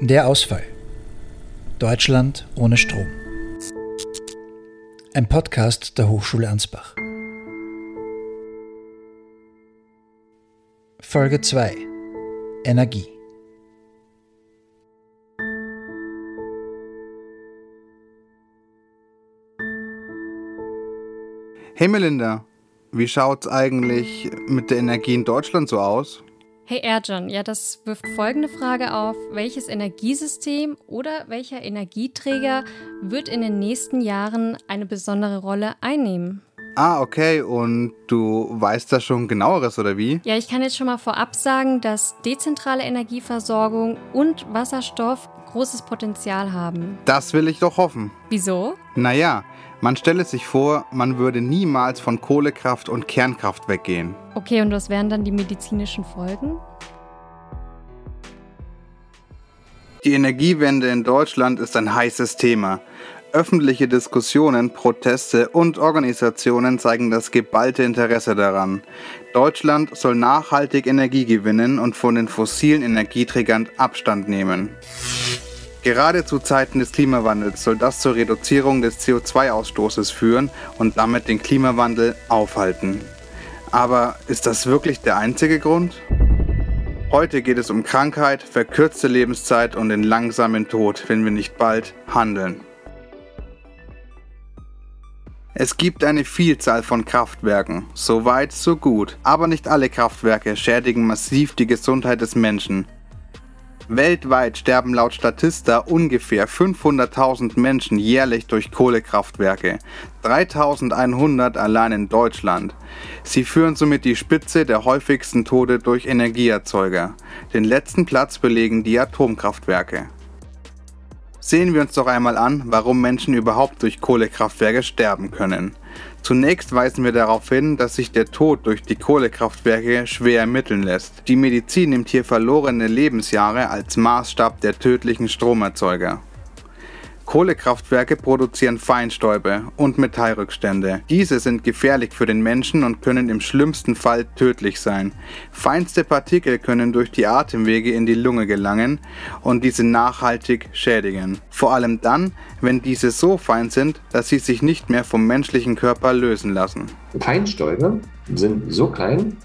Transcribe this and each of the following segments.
Der Ausfall. Deutschland ohne Strom. Ein Podcast der Hochschule Ansbach. Folge 2. Energie. Hey Melinda, wie schaut's eigentlich mit der Energie in Deutschland so aus? Hey Erjan, ja, das wirft folgende Frage auf. Welches Energiesystem oder welcher Energieträger wird in den nächsten Jahren eine besondere Rolle einnehmen? Ah, okay. Und du weißt da schon genaueres, oder wie? Ja, ich kann jetzt schon mal vorab sagen, dass dezentrale Energieversorgung und Wasserstoff großes Potenzial haben. Das will ich doch hoffen. Wieso? Naja, man stelle sich vor, man würde niemals von Kohlekraft und Kernkraft weggehen. Okay, und was wären dann die medizinischen Folgen? Die Energiewende in Deutschland ist ein heißes Thema. Öffentliche Diskussionen, Proteste und Organisationen zeigen das geballte Interesse daran. Deutschland soll nachhaltig Energie gewinnen und von den fossilen Energieträgern Abstand nehmen. Gerade zu Zeiten des Klimawandels soll das zur Reduzierung des CO2-Ausstoßes führen und damit den Klimawandel aufhalten. Aber ist das wirklich der einzige Grund? Heute geht es um Krankheit, verkürzte Lebenszeit und den langsamen Tod, wenn wir nicht bald handeln. Es gibt eine Vielzahl von Kraftwerken, so weit, so gut, aber nicht alle Kraftwerke schädigen massiv die Gesundheit des Menschen Weltweit sterben laut Statista ungefähr 500.000 Menschen jährlich durch Kohlekraftwerke, 3100 allein in Deutschland. Sie führen somit die Spitze der häufigsten Tode durch Energieerzeuger. Den letzten Platz belegen die Atomkraftwerke. Sehen wir uns doch einmal an, warum Menschen überhaupt durch Kohlekraftwerke sterben können. Zunächst weisen wir darauf hin, dass sich der Tod durch die Kohlekraftwerke schwer ermitteln lässt. Die Medizin nimmt hier verlorene Lebensjahre als Maßstab der tödlichen Stromerzeuger. Kohlekraftwerke produzieren Feinstäube und Metallrückstände. Diese sind gefährlich für den Menschen und können im schlimmsten Fall tödlich sein. Feinste Partikel können durch die Atemwege in die Lunge gelangen und diese nachhaltig schädigen. Vor allem dann, wenn diese so fein sind, dass sie sich nicht mehr vom menschlichen Körper lösen lassen. Feinstäube sind so klein,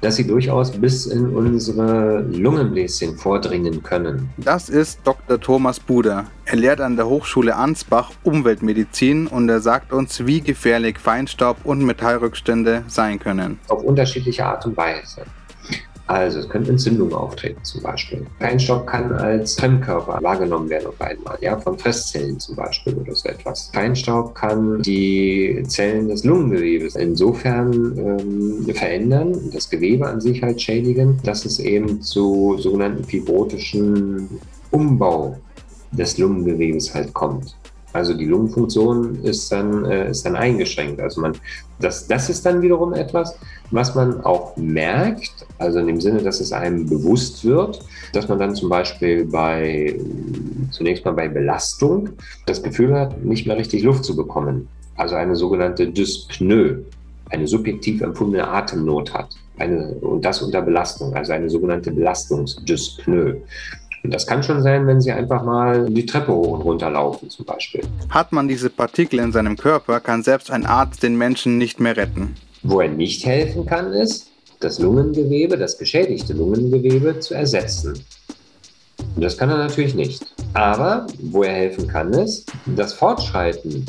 dass sie durchaus bis in unsere Lungenbläschen vordringen können. Das ist Dr. Thomas Buder. Er lehrt an der Hochschule Ansbach Umweltmedizin und er sagt uns, wie gefährlich Feinstaub und Metallrückstände sein können. Auf unterschiedliche Art und Weise. Also es können Entzündungen auftreten zum Beispiel. Feinstaub kann als Fremdkörper wahrgenommen werden auf einmal, ja, von Fresszellen zum Beispiel oder so etwas. Feinstaub kann die Zellen des Lungengewebes insofern ähm, verändern, das Gewebe an sich halt schädigen, dass es eben zu sogenannten fibrotischen Umbau des Lungengewebes halt kommt. Also die Lungenfunktion ist dann, äh, ist dann eingeschränkt. Also man, das, das ist dann wiederum etwas, was man auch merkt, also in dem Sinne, dass es einem bewusst wird, dass man dann zum Beispiel bei, zunächst mal bei Belastung das Gefühl hat, nicht mehr richtig Luft zu bekommen. Also eine sogenannte Dyspnoe, eine subjektiv empfundene Atemnot hat. Eine, und das unter Belastung, also eine sogenannte Belastungsdyspnoe. Und das kann schon sein, wenn Sie einfach mal die Treppe hoch und runter laufen zum Beispiel. Hat man diese Partikel in seinem Körper, kann selbst ein Arzt den Menschen nicht mehr retten. Wo er nicht helfen kann, ist, das Lungengewebe, das geschädigte Lungengewebe zu ersetzen. Und das kann er natürlich nicht. Aber wo er helfen kann, ist, das Fortschreiten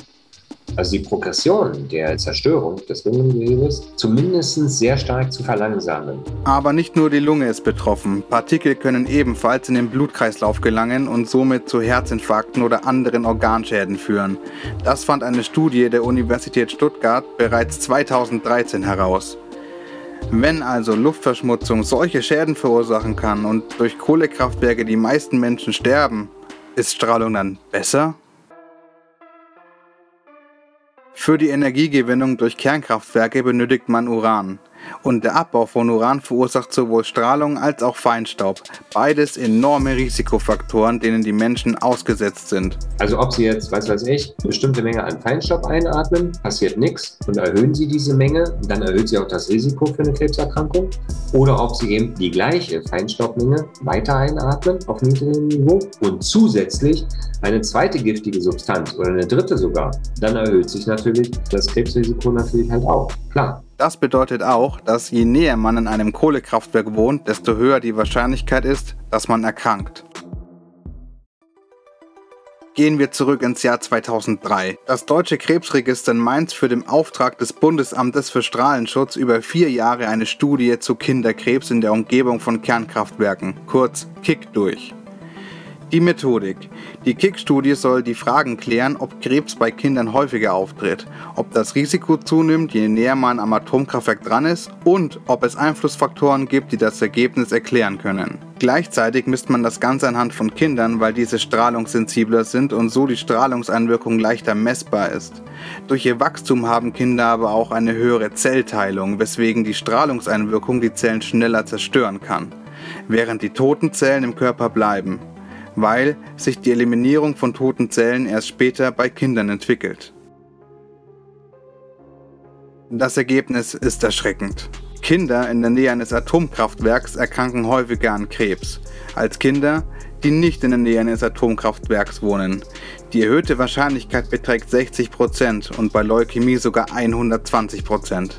also die Progression der Zerstörung des Lungengewebes zumindest sehr stark zu verlangsamen. Aber nicht nur die Lunge ist betroffen. Partikel können ebenfalls in den Blutkreislauf gelangen und somit zu Herzinfarkten oder anderen Organschäden führen. Das fand eine Studie der Universität Stuttgart bereits 2013 heraus. Wenn also Luftverschmutzung solche Schäden verursachen kann und durch Kohlekraftwerke die meisten Menschen sterben, ist Strahlung dann besser? Für die Energiegewinnung durch Kernkraftwerke benötigt man Uran. Und der Abbau von Uran verursacht sowohl Strahlung als auch Feinstaub. Beides enorme Risikofaktoren, denen die Menschen ausgesetzt sind. Also ob Sie jetzt, weiß weiß ich, eine bestimmte Menge an Feinstaub einatmen, passiert nichts und erhöhen Sie diese Menge, dann erhöht Sie auch das Risiko für eine Krebserkrankung. Oder ob Sie eben die gleiche Feinstaubmenge weiter einatmen auf niedrigem Niveau und zusätzlich eine zweite giftige Substanz oder eine dritte sogar, dann erhöht sich natürlich das Krebsrisiko natürlich halt auch. Klar. Das bedeutet auch, dass je näher man an einem Kohlekraftwerk wohnt, desto höher die Wahrscheinlichkeit ist, dass man erkrankt. Gehen wir zurück ins Jahr 2003. Das Deutsche Krebsregister in Mainz führt im Auftrag des Bundesamtes für Strahlenschutz über vier Jahre eine Studie zu Kinderkrebs in der Umgebung von Kernkraftwerken, kurz KIK, durch. Die Methodik. Die KIK-Studie soll die Fragen klären, ob Krebs bei Kindern häufiger auftritt, ob das Risiko zunimmt, je näher man am Atomkraftwerk dran ist und ob es Einflussfaktoren gibt, die das Ergebnis erklären können. Gleichzeitig misst man das Ganze anhand von Kindern, weil diese strahlungssensibler sind und so die Strahlungseinwirkung leichter messbar ist. Durch ihr Wachstum haben Kinder aber auch eine höhere Zellteilung, weswegen die Strahlungseinwirkung die Zellen schneller zerstören kann, während die toten Zellen im Körper bleiben weil sich die Eliminierung von toten Zellen erst später bei Kindern entwickelt. Das Ergebnis ist erschreckend. Kinder in der Nähe eines Atomkraftwerks erkranken häufiger an Krebs als Kinder, die nicht in der Nähe eines Atomkraftwerks wohnen. Die erhöhte Wahrscheinlichkeit beträgt 60% und bei Leukämie sogar 120%.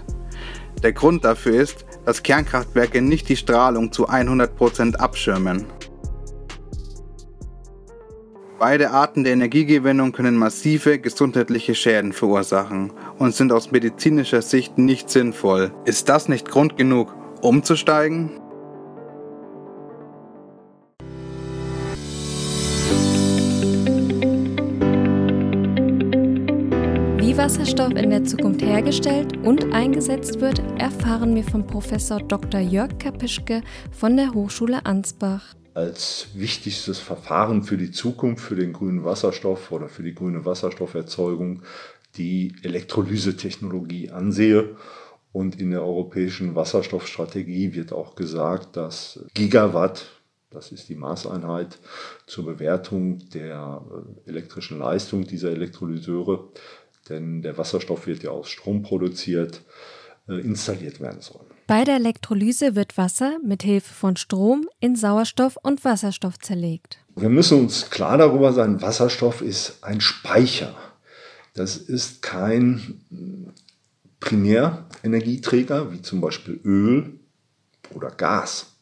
Der Grund dafür ist, dass Kernkraftwerke nicht die Strahlung zu 100% abschirmen. Beide Arten der Energiegewinnung können massive gesundheitliche Schäden verursachen und sind aus medizinischer Sicht nicht sinnvoll. Ist das nicht Grund genug, umzusteigen? Wie Wasserstoff in der Zukunft hergestellt und eingesetzt wird, erfahren wir von Professor Dr. Jörg Kapischke von der Hochschule Ansbach als wichtigstes Verfahren für die Zukunft, für den grünen Wasserstoff oder für die grüne Wasserstofferzeugung die Elektrolysetechnologie ansehe. Und in der europäischen Wasserstoffstrategie wird auch gesagt, dass Gigawatt, das ist die Maßeinheit zur Bewertung der äh, elektrischen Leistung dieser Elektrolyseure, denn der Wasserstoff wird ja aus Strom produziert, äh, installiert werden sollen. Bei der Elektrolyse wird Wasser mit Hilfe von Strom in Sauerstoff und Wasserstoff zerlegt. Wir müssen uns klar darüber sein, Wasserstoff ist ein Speicher. Das ist kein Primärenergieträger wie zum Beispiel Öl oder Gas.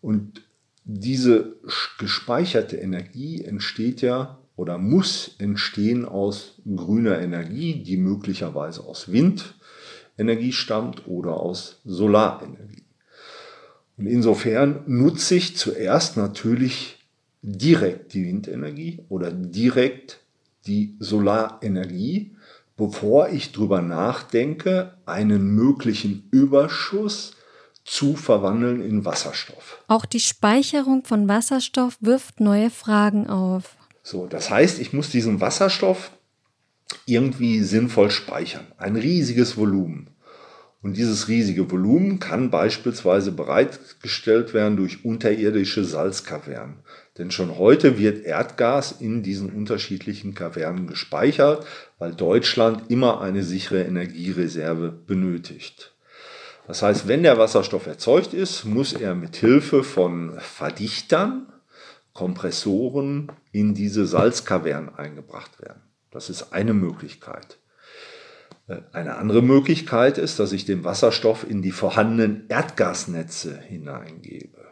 Und diese gespeicherte Energie entsteht ja oder muss entstehen aus grüner Energie, die möglicherweise aus Wind, Energie stammt oder aus Solarenergie. Und insofern nutze ich zuerst natürlich direkt die Windenergie oder direkt die Solarenergie, bevor ich darüber nachdenke, einen möglichen Überschuss zu verwandeln in Wasserstoff. Auch die Speicherung von Wasserstoff wirft neue Fragen auf. So, das heißt, ich muss diesen Wasserstoff irgendwie sinnvoll speichern. Ein riesiges Volumen. Und dieses riesige Volumen kann beispielsweise bereitgestellt werden durch unterirdische Salzkavernen. Denn schon heute wird Erdgas in diesen unterschiedlichen Kavernen gespeichert, weil Deutschland immer eine sichere Energiereserve benötigt. Das heißt, wenn der Wasserstoff erzeugt ist, muss er mit Hilfe von Verdichtern, Kompressoren in diese Salzkavernen eingebracht werden. Das ist eine Möglichkeit. Äh, eine andere Möglichkeit ist, dass ich den Wasserstoff in die vorhandenen Erdgasnetze hineingebe.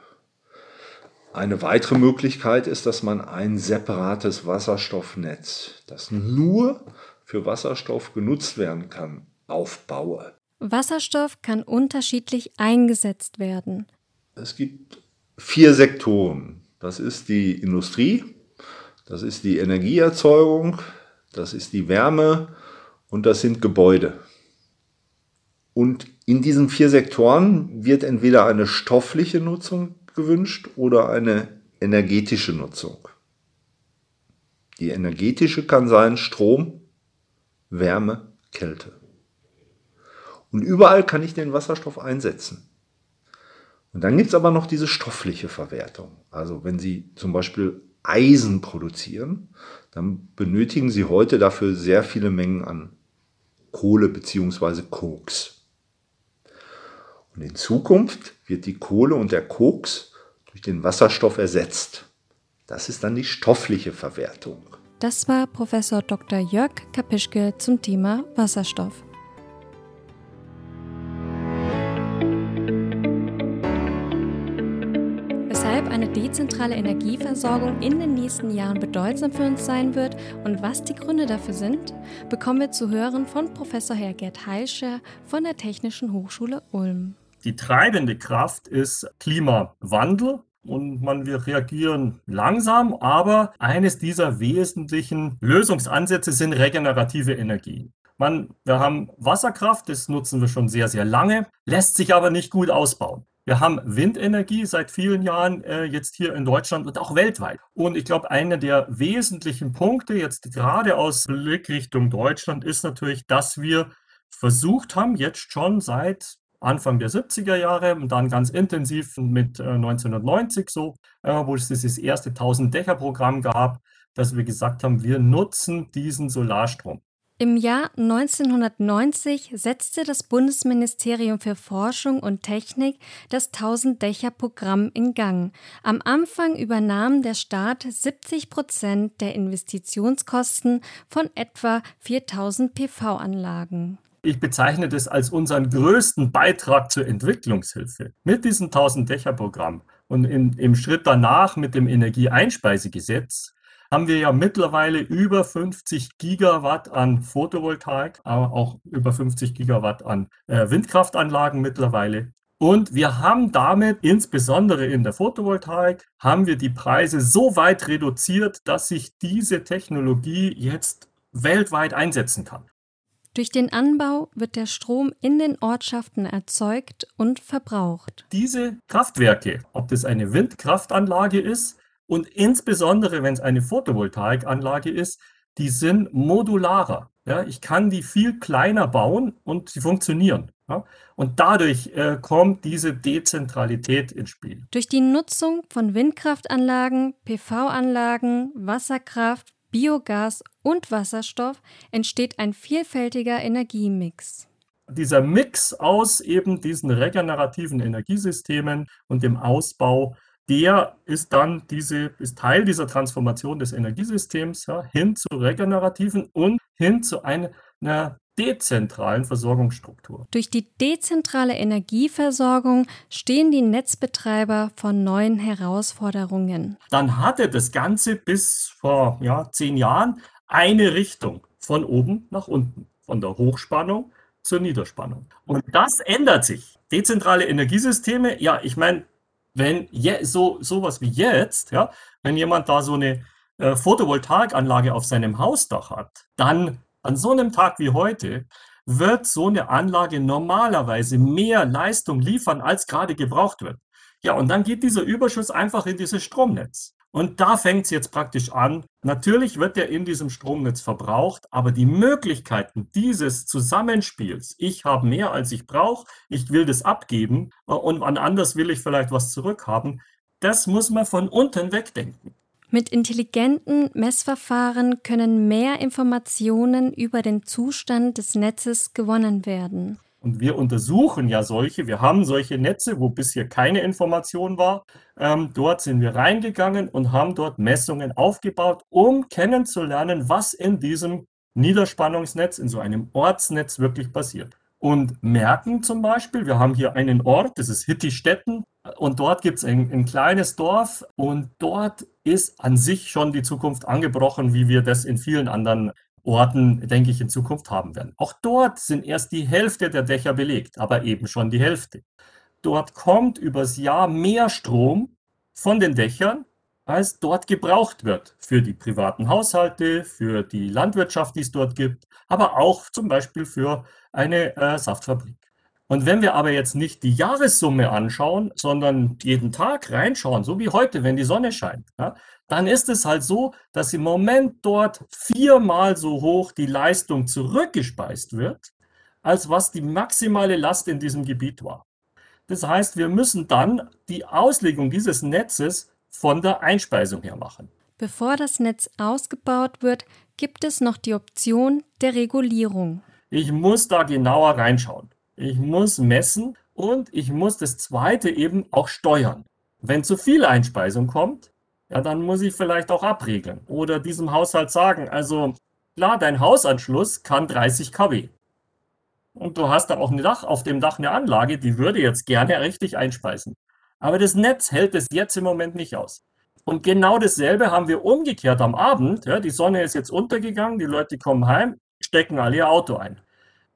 Eine weitere Möglichkeit ist, dass man ein separates Wasserstoffnetz, das nur für Wasserstoff genutzt werden kann, aufbaue. Wasserstoff kann unterschiedlich eingesetzt werden. Es gibt vier Sektoren. Das ist die Industrie, das ist die Energieerzeugung, das ist die Wärme und das sind Gebäude. Und in diesen vier Sektoren wird entweder eine stoffliche Nutzung gewünscht oder eine energetische Nutzung. Die energetische kann sein Strom, Wärme, Kälte. Und überall kann ich den Wasserstoff einsetzen. Und dann gibt es aber noch diese stoffliche Verwertung. Also wenn Sie zum Beispiel Eisen produzieren, dann benötigen Sie heute dafür sehr viele Mengen an Kohle bzw. Koks. Und in Zukunft wird die Kohle und der Koks durch den Wasserstoff ersetzt. Das ist dann die stoffliche Verwertung. Das war Professor Dr. Jörg Kapischke zum Thema Wasserstoff. Dezentrale Energieversorgung in den nächsten Jahren bedeutsam für uns sein wird und was die Gründe dafür sind, bekommen wir zu hören von Professor Herr Gerd Heilscher von der Technischen Hochschule Ulm. Die treibende Kraft ist Klimawandel und man wir reagieren langsam, aber eines dieser wesentlichen Lösungsansätze sind regenerative Energien. Man, wir haben Wasserkraft, das nutzen wir schon sehr, sehr lange, lässt sich aber nicht gut ausbauen. Wir haben Windenergie seit vielen Jahren äh, jetzt hier in Deutschland und auch weltweit. Und ich glaube, einer der wesentlichen Punkte jetzt gerade aus Blickrichtung Deutschland ist natürlich, dass wir versucht haben, jetzt schon seit Anfang der 70er Jahre und dann ganz intensiv mit äh, 1990 so, äh, wo es dieses erste 1000-Dächer-Programm gab, dass wir gesagt haben, wir nutzen diesen Solarstrom. Im Jahr 1990 setzte das Bundesministerium für Forschung und Technik das 1000-Dächer-Programm in Gang. Am Anfang übernahm der Staat 70 Prozent der Investitionskosten von etwa 4000 PV-Anlagen. Ich bezeichne das als unseren größten Beitrag zur Entwicklungshilfe. Mit diesem 1000-Dächer-Programm und in, im Schritt danach mit dem Energieeinspeisegesetz haben wir ja mittlerweile über 50 Gigawatt an Photovoltaik, aber auch über 50 Gigawatt an äh, Windkraftanlagen mittlerweile. Und wir haben damit, insbesondere in der Photovoltaik, haben wir die Preise so weit reduziert, dass sich diese Technologie jetzt weltweit einsetzen kann. Durch den Anbau wird der Strom in den Ortschaften erzeugt und verbraucht. Diese Kraftwerke, ob das eine Windkraftanlage ist und insbesondere wenn es eine Photovoltaikanlage ist, die sind modularer. Ja, ich kann die viel kleiner bauen und sie funktionieren. Ja, und dadurch äh, kommt diese Dezentralität ins Spiel. Durch die Nutzung von Windkraftanlagen, PV-Anlagen, Wasserkraft, Biogas und Wasserstoff entsteht ein vielfältiger Energiemix. Dieser Mix aus eben diesen regenerativen Energiesystemen und dem Ausbau, der ist dann diese, ist Teil dieser Transformation des Energiesystems ja, hin zu regenerativen und hin zu einer, einer dezentralen Versorgungsstruktur. Durch die dezentrale Energieversorgung stehen die Netzbetreiber vor neuen Herausforderungen. Dann hatte das Ganze bis vor ja, zehn Jahren eine Richtung, von oben nach unten, von der Hochspannung zur Niederspannung. Und das ändert sich. Dezentrale Energiesysteme, ja, ich meine, wenn je, so sowas wie jetzt, ja, wenn jemand da so eine äh, Photovoltaikanlage auf seinem Hausdach hat, dann an so einem Tag wie heute wird so eine Anlage normalerweise mehr Leistung liefern, als gerade gebraucht wird. Ja, und dann geht dieser Überschuss einfach in dieses Stromnetz. Und da fängt es jetzt praktisch an. Natürlich wird der in diesem Stromnetz verbraucht, aber die Möglichkeiten dieses Zusammenspiels, ich habe mehr als ich brauche, ich will das abgeben äh, und an anders will ich vielleicht was zurückhaben, das muss man von unten wegdenken. Mit intelligenten Messverfahren können mehr Informationen über den Zustand des Netzes gewonnen werden. Und wir untersuchen ja solche, wir haben solche Netze, wo bisher keine Information war. Ähm, dort sind wir reingegangen und haben dort Messungen aufgebaut, um kennenzulernen, was in diesem Niederspannungsnetz, in so einem Ortsnetz wirklich passiert. Und merken zum Beispiel, wir haben hier einen Ort, das ist Hittistetten, und dort gibt es ein, ein, kleines Dorf und dort ist an sich schon die Zukunft angebrochen, wie wir das in vielen anderen Orten, denke ich, in Zukunft haben werden. Auch dort sind erst die Hälfte der Dächer belegt, aber eben schon die Hälfte. Dort kommt übers Jahr mehr Strom von den Dächern, als dort gebraucht wird für die privaten Haushalte, für die Landwirtschaft, die es dort gibt, aber auch zum Beispiel für eine äh, Saftfabrik. Und wenn wir aber jetzt nicht die Jahressumme anschauen, sondern jeden Tag reinschauen, so wie heute, wenn die Sonne scheint, ja, dann ist es halt so, dass im Moment dort viermal so hoch die Leistung zurückgespeist wird, als was die maximale Last in diesem Gebiet war. Das heißt, wir müssen dann die Auslegung dieses Netzes von der Einspeisung her machen. Bevor das Netz ausgebaut wird, gibt es noch die Option der Regulierung. Ich muss da genauer reinschauen. Ich muss messen und ich muss das zweite eben auch steuern. Wenn zu viel Einspeisung kommt, ja, dann muss ich vielleicht auch abregeln oder diesem Haushalt sagen, also klar, dein Hausanschluss kann 30 kW. Und du hast da auch ein Dach, auf dem Dach eine Anlage, die würde jetzt gerne richtig einspeisen. Aber das Netz hält es jetzt im Moment nicht aus. Und genau dasselbe haben wir umgekehrt am Abend. Ja, die Sonne ist jetzt untergegangen, die Leute kommen heim, stecken alle ihr Auto ein.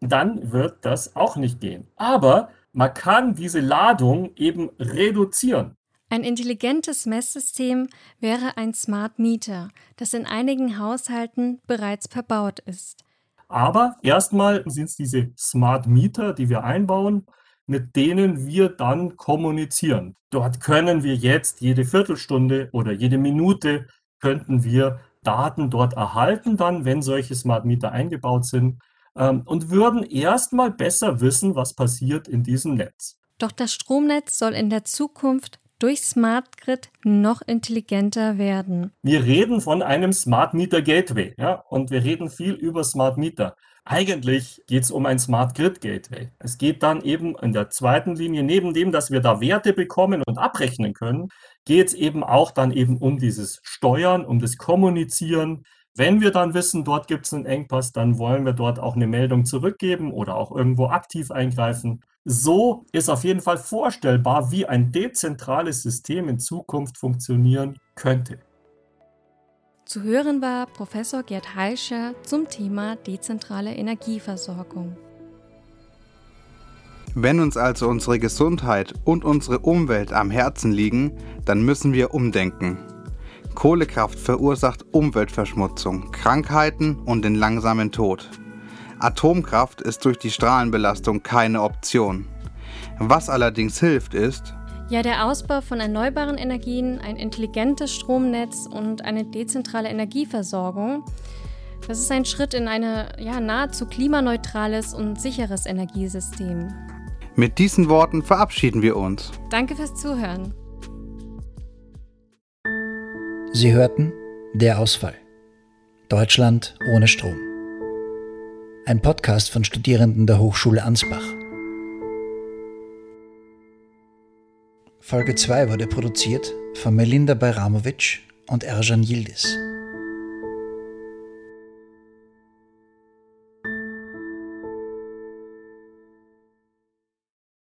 Dann wird das auch nicht gehen. Aber man kann diese Ladung eben reduzieren. Ein intelligentes Messsystem wäre ein Smart Meter, das in einigen Haushalten bereits verbaut ist. Aber erstmal sind es diese Smart Meter, die wir einbauen, mit denen wir dann kommunizieren. Dort können wir jetzt jede Viertelstunde oder jede Minute könnten wir Daten dort erhalten, dann, wenn solche Smart Meter eingebaut sind, und würden erstmal besser wissen, was passiert in diesem Netz. Doch das Stromnetz soll in der Zukunft durch Smart Grid noch intelligenter werden. Wir reden von einem Smart Meter Gateway, ja, und wir reden viel über Smart Meter. Eigentlich geht es um ein Smart Grid Gateway. Es geht dann eben in der zweiten Linie, neben dem, dass wir da Werte bekommen und abrechnen können, geht es eben auch dann eben um dieses Steuern, um das Kommunizieren. Wenn wir dann wissen, dort gibt es einen Engpass, dann wollen wir dort auch eine Meldung zurückgeben oder auch irgendwo aktiv eingreifen. So ist auf jeden Fall vorstellbar, wie ein dezentrales System in Zukunft funktionieren könnte. Zu hören war Professor Gerd Heischer zum Thema dezentrale Energieversorgung. Wenn uns also unsere Gesundheit und unsere Umwelt am Herzen liegen, dann müssen wir umdenken. Kohlekraft verursacht Umweltverschmutzung, Krankheiten und den langsamen Tod. Atomkraft ist durch die Strahlenbelastung keine Option. Was allerdings hilft ist, ja, der Ausbau von erneuerbaren Energien, ein intelligentes Stromnetz und eine dezentrale Energieversorgung. Das ist ein Schritt in ein ja, nahezu klimaneutrales und sicheres Energiesystem. Mit diesen Worten verabschieden wir uns. Danke fürs Zuhören. Sie hörten Der Ausfall. Deutschland ohne Strom. Ein Podcast von Studierenden der Hochschule Ansbach. Folge 2 wurde produziert von Melinda Bajramovic und Erjan Yildiz.